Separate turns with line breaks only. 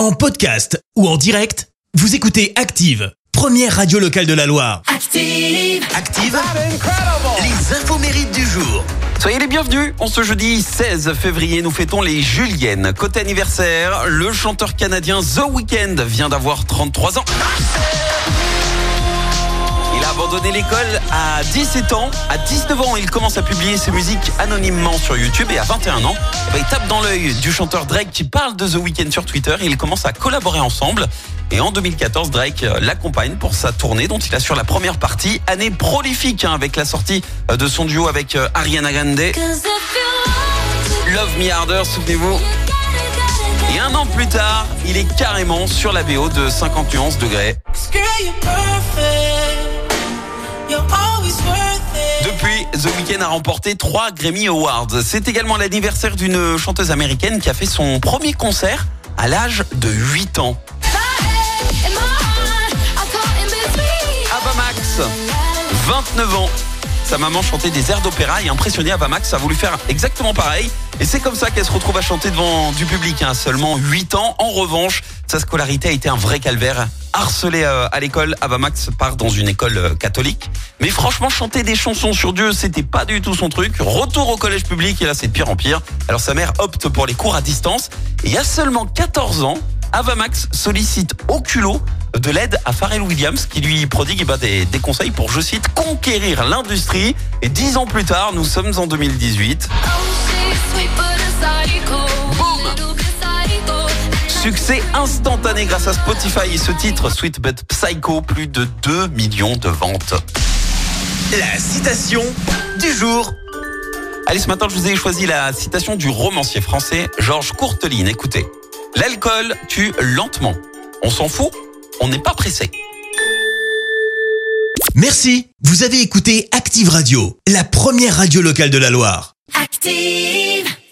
En podcast ou en direct, vous écoutez Active, première radio locale de la Loire.
Active.
Active, les infos mérites du jour.
Soyez les bienvenus. En ce jeudi 16 février, nous fêtons les Juliennes. Côté anniversaire, le chanteur canadien The Weeknd vient d'avoir 33 ans. Abandonné l'école à 17 ans. À 19 ans, il commence à publier ses musiques anonymement sur YouTube. Et à 21 ans, eh ben, il tape dans l'œil du chanteur Drake qui parle de The Weeknd sur Twitter. Et ils commencent à collaborer ensemble. Et en 2014, Drake euh, l'accompagne pour sa tournée dont il assure la première partie. Année prolifique hein, avec la sortie euh, de son duo avec euh, Ariana Grande. Love Me Harder, souvenez-vous. Et un an plus tard, il est carrément sur la BO de 50 nuances degrés. A remporté trois Grammy Awards. C'est également l'anniversaire d'une chanteuse américaine qui a fait son premier concert à l'âge de 8 ans. Ava Max, 29 ans. Sa maman chantait des airs d'opéra et impressionné Ava Max a voulu faire exactement pareil. Et c'est comme ça qu'elle se retrouve à chanter devant du public à seulement 8 ans. En revanche, sa scolarité a été un vrai calvaire. Harcelée euh, à l'école, Ava Max part dans une école euh, catholique. Mais franchement, chanter des chansons sur Dieu, c'était pas du tout son truc. Retour au collège public et là, c'est de pire en pire. Alors sa mère opte pour les cours à distance. Et il y a seulement 14 ans, Ava Max sollicite au culot de l'aide à Pharrell Williams qui lui prodigue eh ben, des, des conseils pour, je cite, conquérir l'industrie. Et dix ans plus tard, nous sommes en 2018. Succès instantané grâce à Spotify et ce titre, Sweet But Psycho, plus de 2 millions de ventes.
La citation du jour.
Allez, ce matin, je vous ai choisi la citation du romancier français Georges Courteline. Écoutez, l'alcool tue lentement. On s'en fout, on n'est pas pressé.
Merci, vous avez écouté Active Radio, la première radio locale de la Loire.
Active.